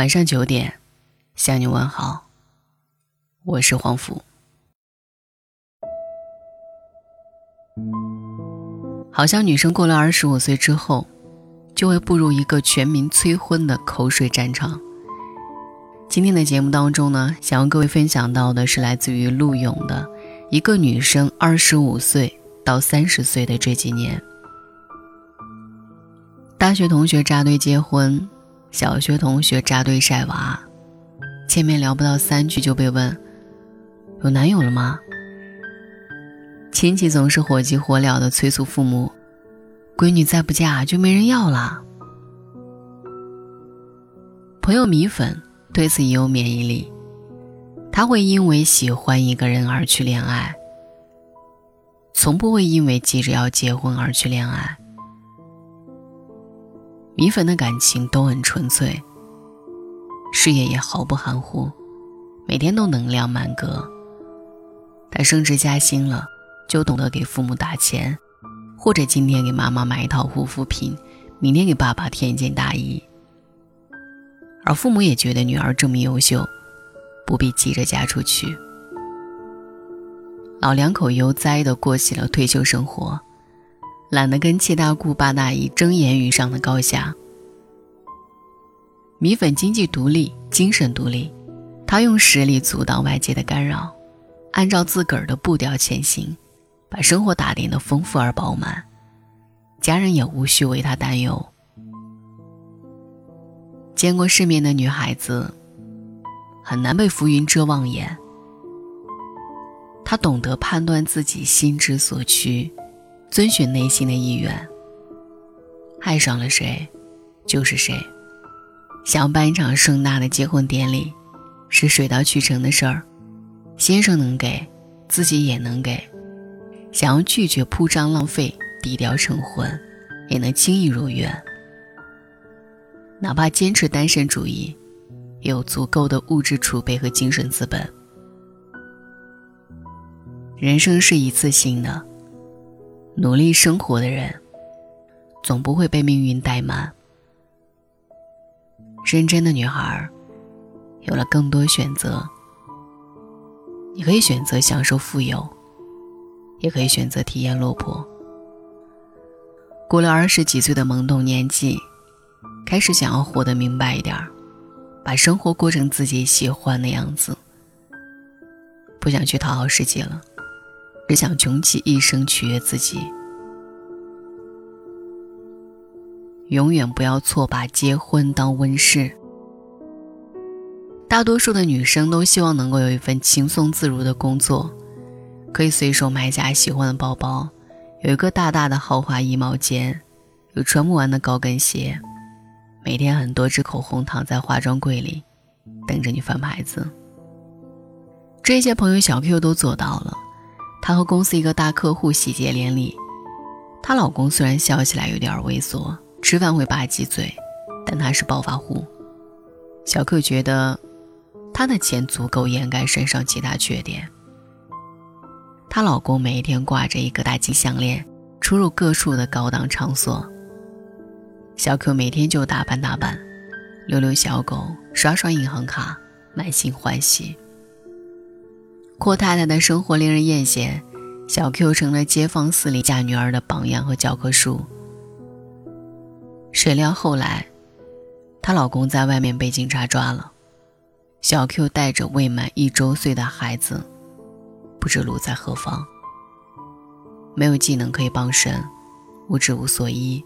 晚上九点，向你问好。我是黄甫。好像女生过了二十五岁之后，就会步入一个全民催婚的口水战场。今天的节目当中呢，想要各位分享到的是来自于陆勇的一个女生二十五岁到三十岁的这几年，大学同学扎堆结婚。小学同学扎堆晒娃，见面聊不到三句就被问：“有男友了吗？”亲戚总是火急火燎的催促父母：“闺女再不嫁就没人要了。”朋友米粉对此也有免疫力，他会因为喜欢一个人而去恋爱，从不会因为急着要结婚而去恋爱。米粉的感情都很纯粹，事业也毫不含糊，每天都能量满格。他升职加薪了，就懂得给父母打钱，或者今天给妈妈买一套护肤品，明天给爸爸添一件大衣。而父母也觉得女儿这么优秀，不必急着嫁出去。老两口悠哉地过起了退休生活。懒得跟七大姑八大姨争言语上的高下。米粉经济独立，精神独立，他用实力阻挡外界的干扰，按照自个儿的步调前行，把生活打点的丰富而饱满，家人也无需为他担忧。见过世面的女孩子，很难被浮云遮望眼。她懂得判断自己心之所趋。遵循内心的意愿，爱上了谁，就是谁。想要办一场盛大的结婚典礼，是水到渠成的事儿。先生能给，自己也能给。想要拒绝铺张浪费，低调成婚，也能轻易如愿。哪怕坚持单身主义，也有足够的物质储备和精神资本。人生是一次性的。努力生活的人，总不会被命运怠慢。认真的女孩，有了更多选择。你可以选择享受富有，也可以选择体验落魄。过了二十几岁的懵懂年纪，开始想要活得明白一点把生活过成自己喜欢的样子。不想去讨好世界了。只想穷其一生取悦自己，永远不要错把结婚当温室。大多数的女生都希望能够有一份轻松自如的工作，可以随手买下喜欢的包包，有一个大大的豪华衣帽间，有穿不完的高跟鞋，每天很多支口红躺在化妆柜里，等着你翻牌子。这些朋友小 Q 都做到了。她和公司一个大客户喜结连理，她老公虽然笑起来有点猥琐，吃饭会吧唧嘴，但他是暴发户。小克觉得，他的钱足够掩盖身上其他缺点。她老公每一天挂着一个大金项链，出入各处的高档场所。小克每天就打扮打扮，遛遛小狗，刷刷银行卡，满心欢喜。阔太太的生活令人艳羡，小 Q 成了街坊四里嫁女儿的榜样和教科书。谁料后来，她老公在外面被警察抓了，小 Q 带着未满一周岁的孩子，不知路在何方。没有技能可以傍身，物质无所依，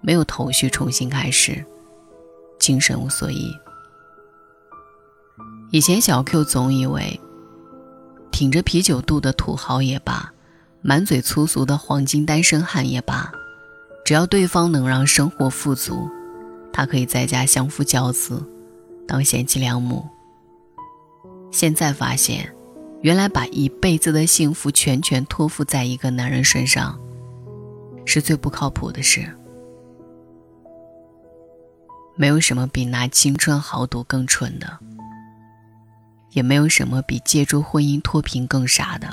没有头绪重新开始，精神无所依。以前小 Q 总以为。挺着啤酒肚的土豪也罢，满嘴粗俗的黄金单身汉也罢，只要对方能让生活富足，他可以在家相夫教子，当贤妻良母。现在发现，原来把一辈子的幸福全权托付在一个男人身上，是最不靠谱的事。没有什么比拿青春豪赌更蠢的。也没有什么比借助婚姻脱贫更傻的。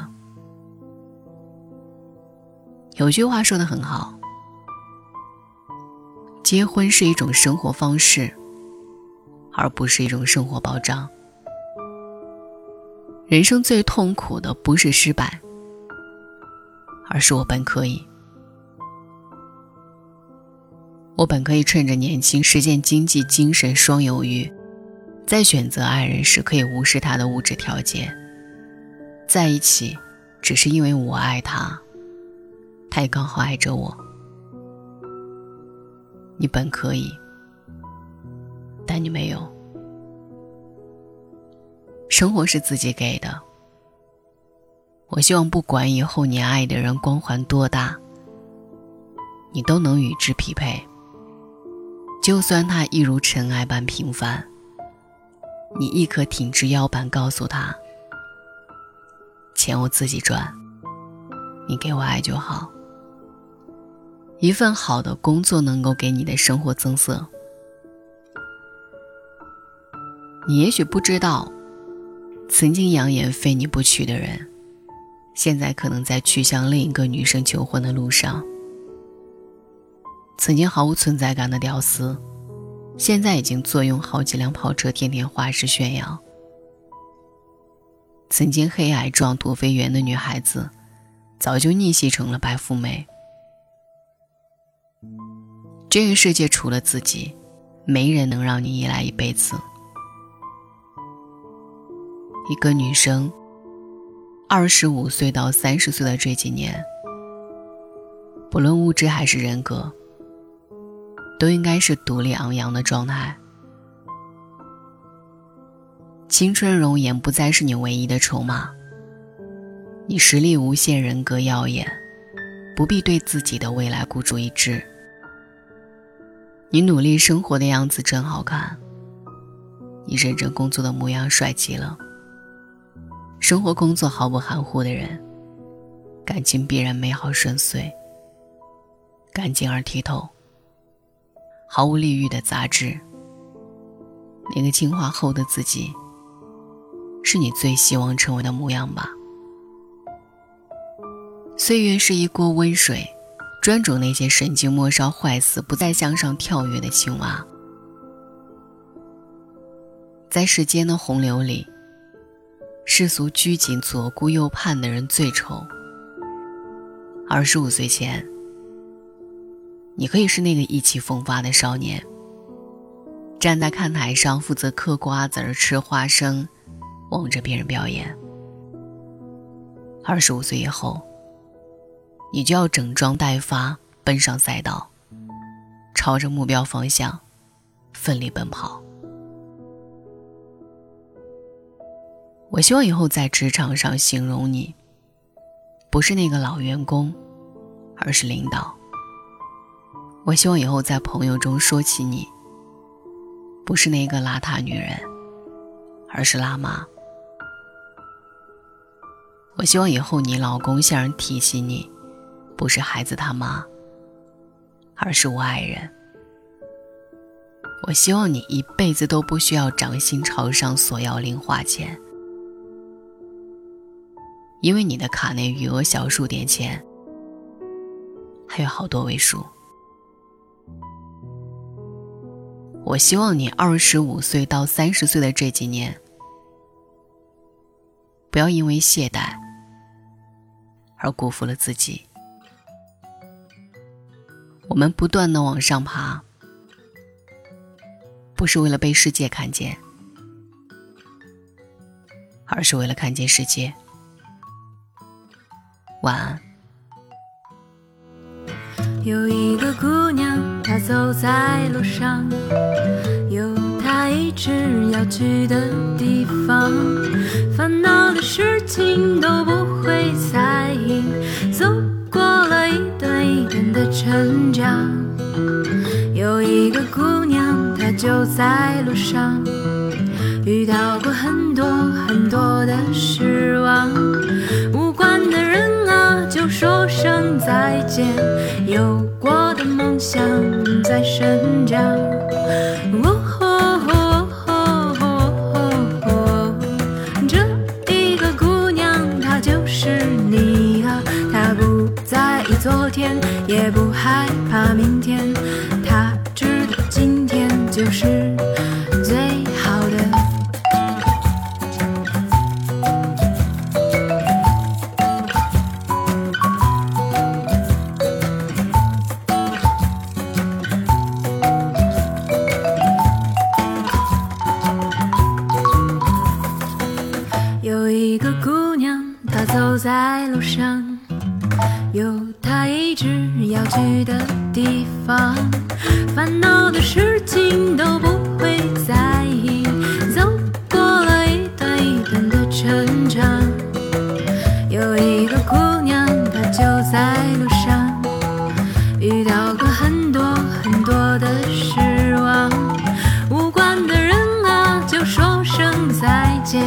有句话说的很好：“结婚是一种生活方式，而不是一种生活保障。人生最痛苦的不是失败，而是我本可以。我本可以趁着年轻实现经济、精神双有余，在选择爱人时可以无视他的物质条件，在一起只是因为我爱他，他也刚好爱着我。你本可以，但你没有。生活是自己给的，我希望不管以后你爱的人光环多大，你都能与之匹配。就算他一如尘埃般平凡，你亦可挺直腰板，告诉他：钱我自己赚，你给我爱就好。一份好的工作能够给你的生活增色。你也许不知道，曾经扬言非你不娶的人，现在可能在去向另一个女生求婚的路上。曾经毫无存在感的屌丝，现在已经坐拥好几辆跑车，天天花式炫耀。曾经黑矮壮、土肥圆的女孩子，早就逆袭成了白富美。这个世界除了自己，没人能让你依赖一辈子。一个女生，二十五岁到三十岁的这几年，不论物质还是人格。都应该是独立昂扬的状态。青春容颜不再是你唯一的筹码。你实力无限，人格耀眼，不必对自己的未来孤注一掷。你努力生活的样子真好看，你认真工作的模样帅极了。生活工作毫不含糊的人，感情必然美好顺遂，干净而剔透。毫无利欲的杂质，那个进化后的自己，是你最希望成为的模样吧？岁月是一锅温水，专煮那些神经末梢坏死、不再向上跳跃的青蛙。在时间的洪流里，世俗拘谨、左顾右盼的人最丑。二十五岁前。你可以是那个意气风发的少年，站在看台上负责嗑瓜子儿、吃花生，望着别人表演。二十五岁以后，你就要整装待发，奔上赛道，朝着目标方向奋力奔跑。我希望以后在职场上形容你，不是那个老员工，而是领导。我希望以后在朋友中说起你，不是那个邋遢女人，而是辣妈。我希望以后你老公向人提起你，不是孩子他妈，而是我爱人。我希望你一辈子都不需要掌心朝上索要零花钱，因为你的卡内余额小数点前还有好多位数。我希望你二十五岁到三十岁的这几年，不要因为懈怠而辜负了自己。我们不断的往上爬，不是为了被世界看见，而是为了看见世界。晚安。有一个姑娘。他走在路上，有他一直要去的地方，烦恼的事情都不会在意，走过了一段一段的成长。有一个姑娘，她就在路上，遇到过很多很多的失望，无关的人啊，就说声再见。有过的。梦想在生长。这一个姑娘，她就是你啊！她不在意昨天，也不害怕明天，她知道今天就是去的地方，烦恼的事情都不会在意。走过了一段一段的成长，有一个姑娘，她就在路上，遇到过很多很多的失望，无关的人啊，就说声再见。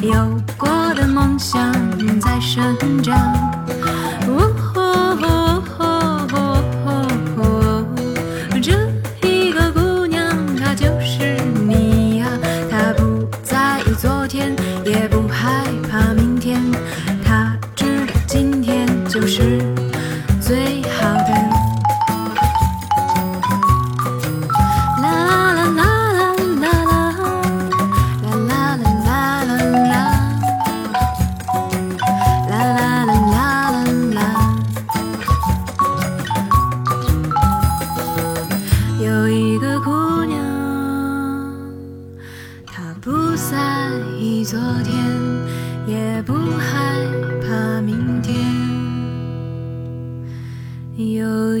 有过的梦想在生长。在意昨天，也不害怕明天。有